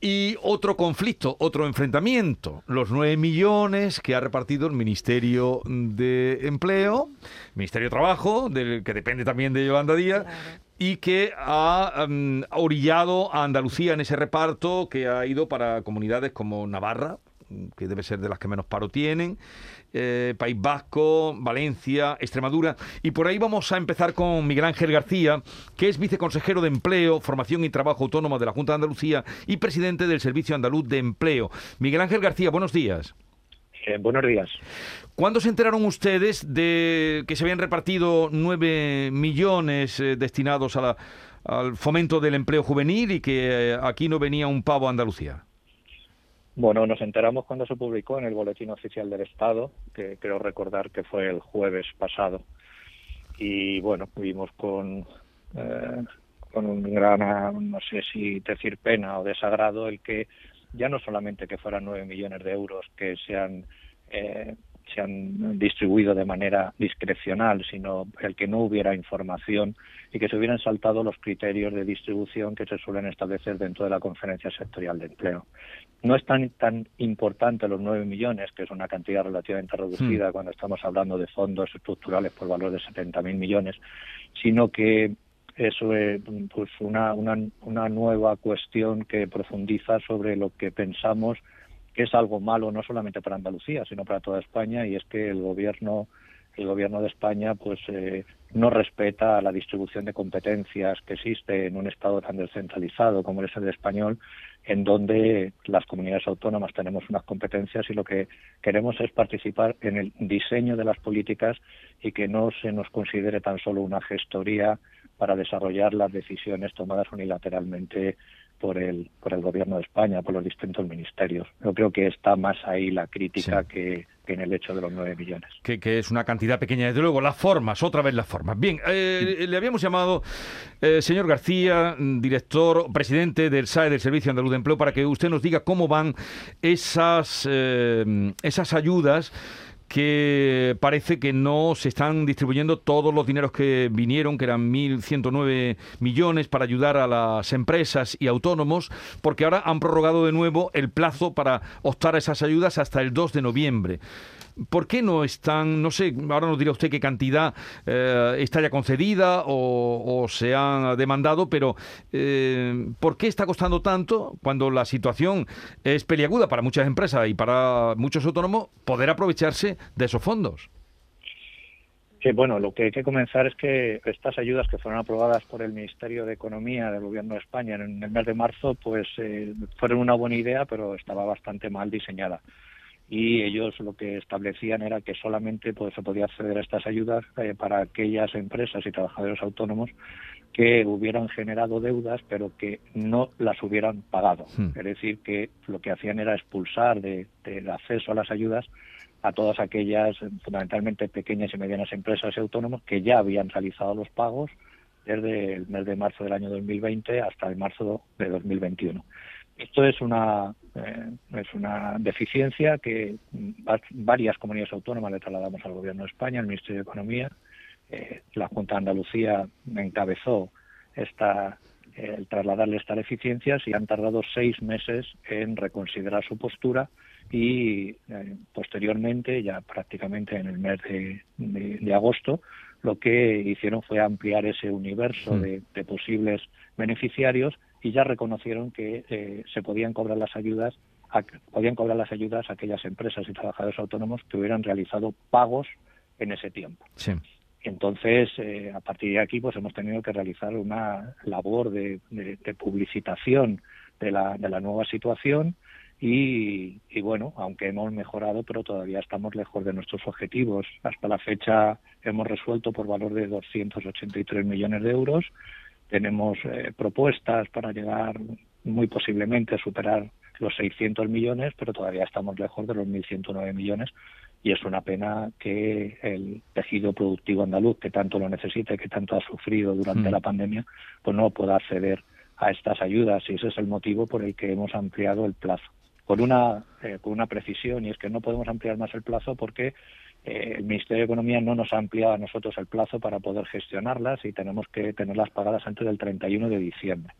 Y otro conflicto, otro enfrentamiento, los nueve millones que ha repartido el Ministerio de Empleo, Ministerio de Trabajo, del que depende también de Yolanda Díaz, y que ha um, orillado a Andalucía en ese reparto que ha ido para comunidades como Navarra, que debe ser de las que menos paro tienen, eh, País Vasco, Valencia, Extremadura. Y por ahí vamos a empezar con Miguel Ángel García, que es viceconsejero de Empleo, Formación y Trabajo Autónomo de la Junta de Andalucía y presidente del Servicio Andaluz de Empleo. Miguel Ángel García, buenos días. Eh, buenos días. ¿Cuándo se enteraron ustedes de que se habían repartido nueve millones eh, destinados al fomento del empleo juvenil y que aquí no venía un pavo a Andalucía? Bueno, nos enteramos cuando se publicó en el Boletín Oficial del Estado, que creo recordar que fue el jueves pasado. Y bueno, vimos con, eh, con un gran, no sé si decir pena o desagrado, el que ya no solamente que fueran nueve millones de euros que se han eh, se han distribuido de manera discrecional, sino el que no hubiera información y que se hubieran saltado los criterios de distribución que se suelen establecer dentro de la Conferencia Sectorial de Empleo. No es tan, tan importante los nueve millones, que es una cantidad relativamente reducida hmm. cuando estamos hablando de fondos estructurales por valor de 70.000 millones, sino que eso es pues una, una, una nueva cuestión que profundiza sobre lo que pensamos es algo malo no solamente para Andalucía, sino para toda España, y es que el gobierno el gobierno de España pues eh, no respeta la distribución de competencias que existe en un estado tan descentralizado como es el español en donde las comunidades autónomas tenemos unas competencias y lo que queremos es participar en el diseño de las políticas y que no se nos considere tan solo una gestoría para desarrollar las decisiones tomadas unilateralmente por el, por el gobierno de España, por los distintos ministerios. Yo creo que está más ahí la crítica que, en el hecho de los nueve millones. Que, que, es una cantidad pequeña, desde luego. Las formas, otra vez las formas. Bien, eh, le habíamos llamado, eh, señor García, director, presidente del SAE, del Servicio Andaluz de Empleo, para que usted nos diga cómo van esas, eh, esas ayudas que parece que no se están distribuyendo todos los dineros que vinieron, que eran 1.109 millones para ayudar a las empresas y autónomos, porque ahora han prorrogado de nuevo el plazo para optar a esas ayudas hasta el 2 de noviembre. ¿Por qué no están, no sé, ahora nos dirá usted qué cantidad eh, está ya concedida o, se ha demandado, pero eh, ¿por qué está costando tanto cuando la situación es peliaguda para muchas empresas y para muchos autónomos poder aprovecharse de esos fondos? Sí, bueno, lo que hay que comenzar es que estas ayudas que fueron aprobadas por el Ministerio de Economía del Gobierno de España en el mes de marzo, pues eh, fueron una buena idea, pero estaba bastante mal diseñada y ellos lo que establecían era que solamente pues, se podía acceder a estas ayudas eh, para aquellas empresas y trabajadores autónomos que hubieran generado deudas pero que no las hubieran pagado. Hmm. Es decir, que lo que hacían era expulsar del acceso a las ayudas a todas aquellas, fundamentalmente pequeñas y medianas empresas y autónomos que ya habían realizado los pagos desde el mes de marzo del año 2020 hasta el marzo de 2021. Esto es una, eh, es una deficiencia que varias comunidades autónomas le trasladamos al Gobierno de España, al Ministerio de Economía. Eh, la Junta de Andalucía encabezó esta, el trasladarle estas deficiencias y han tardado seis meses en reconsiderar su postura y eh, posteriormente, ya prácticamente en el mes de, agosto, lo que hicieron fue ampliar ese universo hmm. de posibles beneficiarios y ya reconocieron que eh, se podían cobrar las ayudas podían cobrar las ayudas a aquellas empresas y trabajadores autónomos que hubieran realizado pagos en ese tiempo. Sí. Entonces, eh, a partir de aquí, pues hemos tenido que realizar una labor de, publicitación de la, de la nueva situación y, y, bueno, aunque hemos mejorado, pero todavía estamos lejos de nuestros objetivos. Hasta la fecha hemos resuelto por valor de 283 millones de euros tenemos eh, propuestas para llegar muy posiblemente a superar los 600 millones, pero todavía estamos lejos de los 1.109 millones y es una pena que el tejido productivo andaluz, que tanto lo necesita y que tanto ha sufrido durante mm. la pandemia, pues no pueda acceder a estas ayudas y ese es el motivo por el que hemos ampliado el plazo. Con una, eh, con una precisión y es que no podemos ampliar más el plazo porque eh, el Ministerio de Economía no nos ha ampliado a nosotros el plazo para poder gestionarlas y tenemos que tenerlas pagadas antes del 31 de diciembre.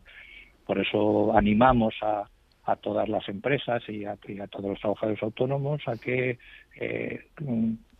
Por eso animamos a, a todas las empresas y a, todos los trabajadores autónomos a que eh,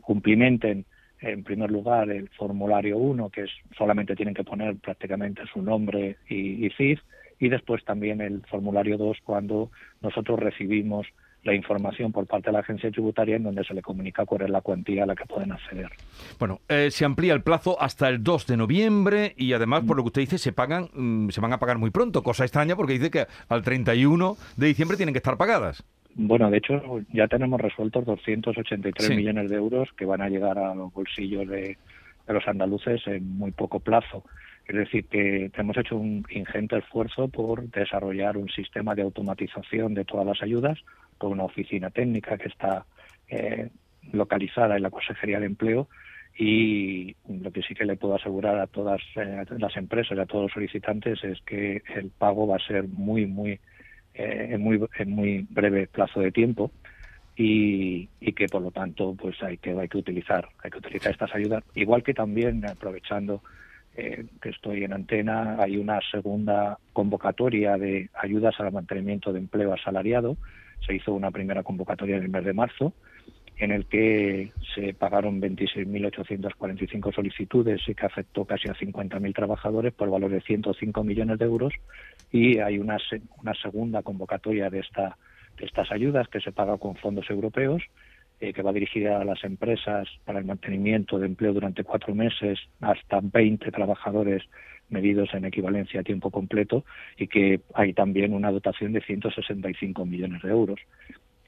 cumplimenten en primer lugar el formulario 1, que es solamente tienen que poner prácticamente su nombre y, y CIF, y después también el formulario 2 cuando nosotros recibimos la información por parte de la agencia tributaria en donde se le comunica cuál es la cuantía a la que pueden acceder. Bueno, eh, se amplía el plazo hasta el 2 de noviembre y además, por lo que usted dice, se pagan, mm, se van a pagar muy pronto, cosa extraña porque dice que al 31 de diciembre tienen que estar pagadas. Bueno, de hecho, ya tenemos resueltos 283 millones de euros que van a llegar a los bolsillos de, de los andaluces en muy poco plazo. Es decir, que hemos hecho un ingente esfuerzo por desarrollar un sistema de automatización de todas las ayudas con una oficina técnica que está eh, localizada en la Consejería de Empleo y lo que sí que le puedo asegurar a todas eh, las empresas y a todos los solicitantes es que el pago va a ser muy, muy, eh, en muy, en muy breve plazo de tiempo y, y, que por lo tanto pues hay que hay que utilizar hay que utilizar estas ayudas. Igual que también aprovechando que estoy en antena hay una segunda convocatoria de ayudas al mantenimiento de empleo asalariado se hizo una primera convocatoria en el mes de marzo en el que se pagaron 26.845 solicitudes y que afectó casi a 50.000 trabajadores por valor de 105 millones de euros. Y hay una, una segunda convocatoria de, esta, de estas ayudas que se paga con fondos europeos eh, que va dirigida a las empresas para el mantenimiento de empleo durante cuatro meses hasta 20 trabajadores medidos en equivalencia a tiempo completo y que hay también una dotación de 165 millones de euros.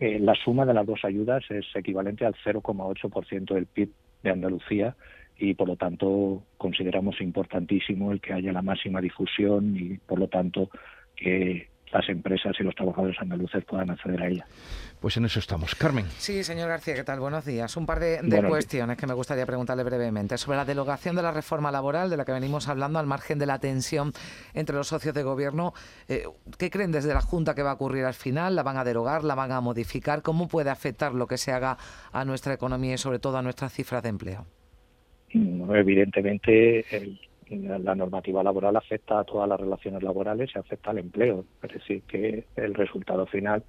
Eh, la suma de las dos ayudas es equivalente al 0,8% del PIB de Andalucía y por lo tanto consideramos importantísimo el que haya la máxima difusión y por lo tanto que las empresas y los trabajadores andaluces puedan acceder a ella. Pues en eso estamos. Carmen. Sí, señor García, ¿qué tal? Buenos días. Un par de, cuestiones que me gustaría preguntarle brevemente. Sobre la derogación de la reforma laboral de la que venimos hablando al margen de la tensión entre los socios de gobierno. Eh, ¿Qué creen desde la Junta que va a ocurrir al final? ¿La van a derogar? ¿La van a modificar? ¿Cómo puede afectar lo que se haga a nuestra economía y sobre todo a nuestras cifras de empleo? evidentemente, el la normativa laboral afecta a todas las relaciones laborales y afecta al empleo. Es decir, que el resultado final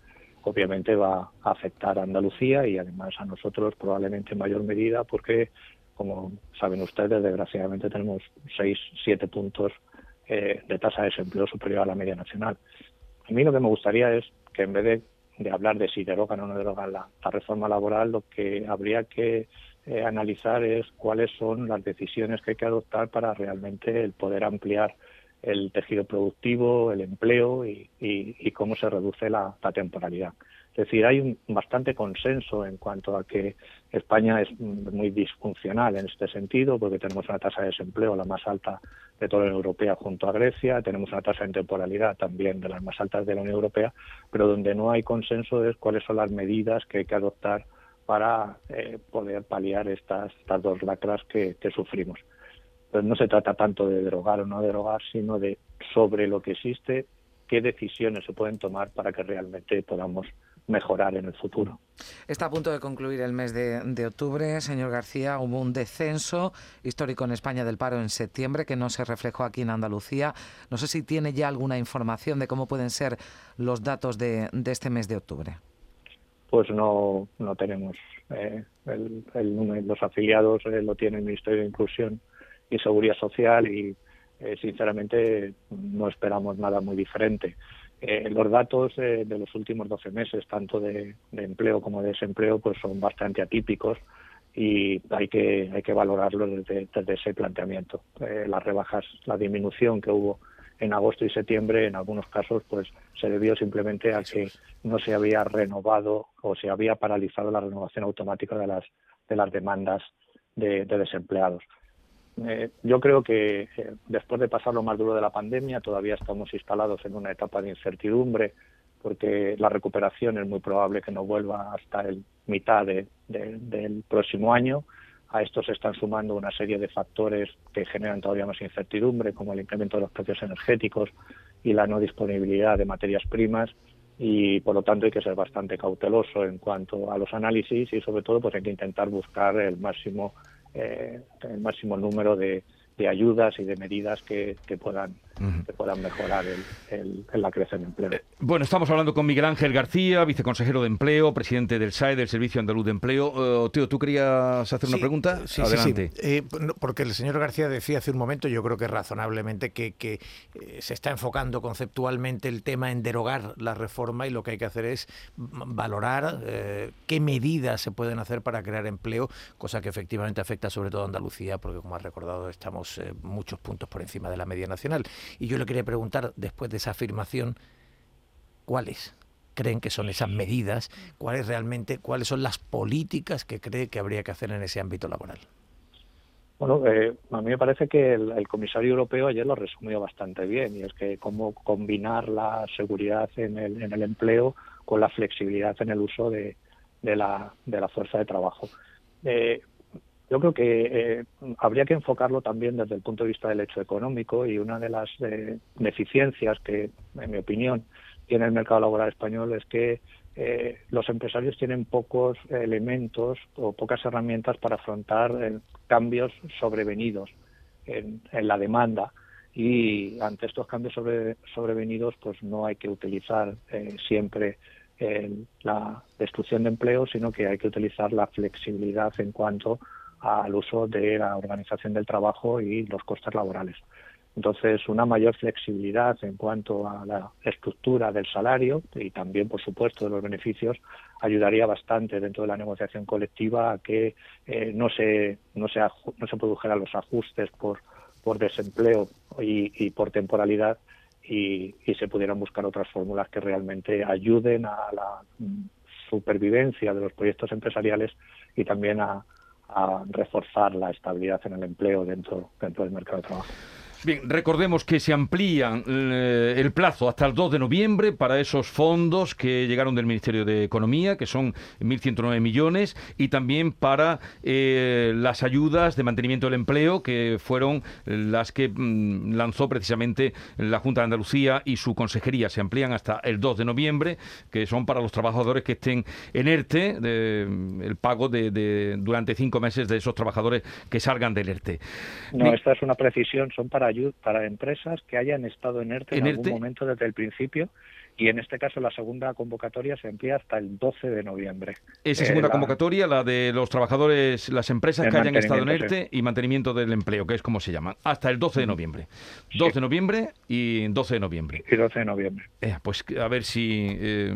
obviamente va a afectar a Andalucía y además a nosotros probablemente en mayor medida porque, como saben ustedes, desgraciadamente tenemos seis, siete puntos eh, de tasa de desempleo superior a la media nacional. A mí lo que me gustaría es que en vez de, hablar de si derogan o no derogan la reforma laboral, lo que habría que eh, analizar es cuáles son las decisiones que hay que adoptar para realmente el poder ampliar el tejido productivo, el empleo y, cómo se reduce la, temporalidad. Es decir, hay un bastante consenso en cuanto a que España es muy disfuncional en este sentido, porque tenemos una tasa de desempleo la más alta de toda la Unión Europea junto a Grecia, tenemos una tasa de temporalidad también de las más altas de la Unión Europea, pero donde no hay consenso es cuáles son las medidas que hay que adoptar para eh, poder paliar estas, estas dos lacras que, sufrimos. Pues no se trata tanto de derogar o no derogar, sino de sobre lo que existe, qué decisiones se pueden tomar para que realmente podamos mejorar en el futuro. Está a punto de concluir el mes de, de, octubre. Señor García, hubo un descenso histórico en España del paro en septiembre que no se reflejó aquí en Andalucía. No sé si tiene ya alguna información de cómo pueden ser los datos de, de este mes de octubre pues no, no tenemos eh, el, los afiliados eh, lo tiene el Ministerio de Inclusión y Seguridad Social y eh, sinceramente no esperamos nada muy diferente. Los datos de los últimos 12 meses, tanto de, empleo como de desempleo, pues son bastante atípicos y hay que hay que valorarlo desde, ese planteamiento. las rebajas, la disminución que hubo en agosto y septiembre, en algunos casos, pues se debió simplemente a que no se había renovado o se había paralizado la renovación automática de las de las demandas de, desempleados. Eh, yo creo que eh, después de pasar lo más duro de la pandemia, todavía estamos instalados en una etapa de incertidumbre, porque la recuperación es muy probable que no vuelva hasta el mitad del próximo año. A esto se están sumando una serie de factores que generan todavía más incertidumbre, como el incremento de los precios energéticos y la no disponibilidad de materias primas y por lo tanto hay que ser bastante cauteloso en cuanto a los análisis y sobre todo pues hay que intentar buscar el máximo eh, el máximo número de, de ayudas y de medidas que, puedan que puedan mejorar el, la creación de empleo. Eh, bueno, estamos hablando con Miguel Ángel García, viceconsejero de Empleo, presidente del SAE, del Servicio Andaluz de Empleo. Uh, Teo, ¿tú querías hacer una pregunta? Sí, Adelante. Sí, eh, porque el señor García decía hace un momento, yo creo que razonablemente, que, que se está enfocando conceptualmente el tema en derogar la reforma y lo que hay que hacer es valorar qué medidas se pueden hacer para crear empleo, cosa que efectivamente afecta sobre todo a Andalucía, porque como has recordado estamos eh, muchos puntos por encima de la media nacional. Y yo le quería preguntar, después de esa afirmación, ¿cuáles creen que son esas medidas? ¿Cuáles realmente, cuáles son las políticas que cree que habría que hacer en ese ámbito laboral? Bueno, eh, a mí me parece que el, comisario europeo ayer lo resumió bastante bien, y es que cómo combinar la seguridad en el, en el empleo con la flexibilidad en el uso de, de, la, de la fuerza de trabajo. Eh, yo creo que eh, habría que enfocarlo también desde el punto de vista del hecho económico y una de las eh, deficiencias que, en mi opinión, tiene el mercado laboral español es que eh, los empresarios tienen pocos elementos o pocas herramientas para afrontar cambios sobrevenidos en, la demanda. Y ante estos cambios sobre, sobrevenidos pues no hay que utilizar siempre la destrucción de empleo sino que hay que utilizar la flexibilidad en cuanto al uso de la organización del trabajo y los costes laborales. Entonces, una mayor flexibilidad en cuanto a la estructura del salario y también, por supuesto, de los beneficios ayudaría bastante dentro de la negociación colectiva a que eh, no se no se no se produjeran los ajustes por por desempleo y, por temporalidad y, y, se pudieran buscar otras fórmulas que realmente ayuden a la mm, supervivencia de los proyectos empresariales y también a, a reforzar la estabilidad en el empleo dentro, dentro del mercado de trabajo. Bien, recordemos que se amplía eh, el plazo hasta el 2 de noviembre para esos fondos que llegaron del Ministerio de Economía, que son 1.109 millones, y también para eh, las ayudas de mantenimiento del empleo, que fueron las que mm, lanzó precisamente la Junta de Andalucía y su consejería. Se amplían hasta el 2 de noviembre, que son para los trabajadores que estén en ERTE, el pago de, durante cinco meses de esos trabajadores que salgan del ERTE. No, esta es una precisión, son para para empresas que hayan estado en ERTE en, algún momento desde el principio y en este caso la segunda convocatoria se emplea hasta el 12 de noviembre. Esa segunda eh, convocatoria, la de los trabajadores, las empresas que hayan estado en ERTE y mantenimiento del empleo, que es como se llama, hasta el 12 de noviembre. 12 de noviembre y 12 de noviembre. Y 12 de noviembre. Eh, pues a ver si eh,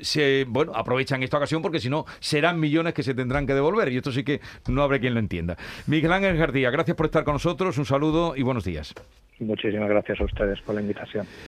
se, bueno, aprovechan esta ocasión porque si no serán millones que se tendrán que devolver y esto sí que no habrá quien lo entienda. Miguel Ángel García, gracias por estar con nosotros, un saludo y buenos días. Muchísimas gracias a ustedes por la invitación.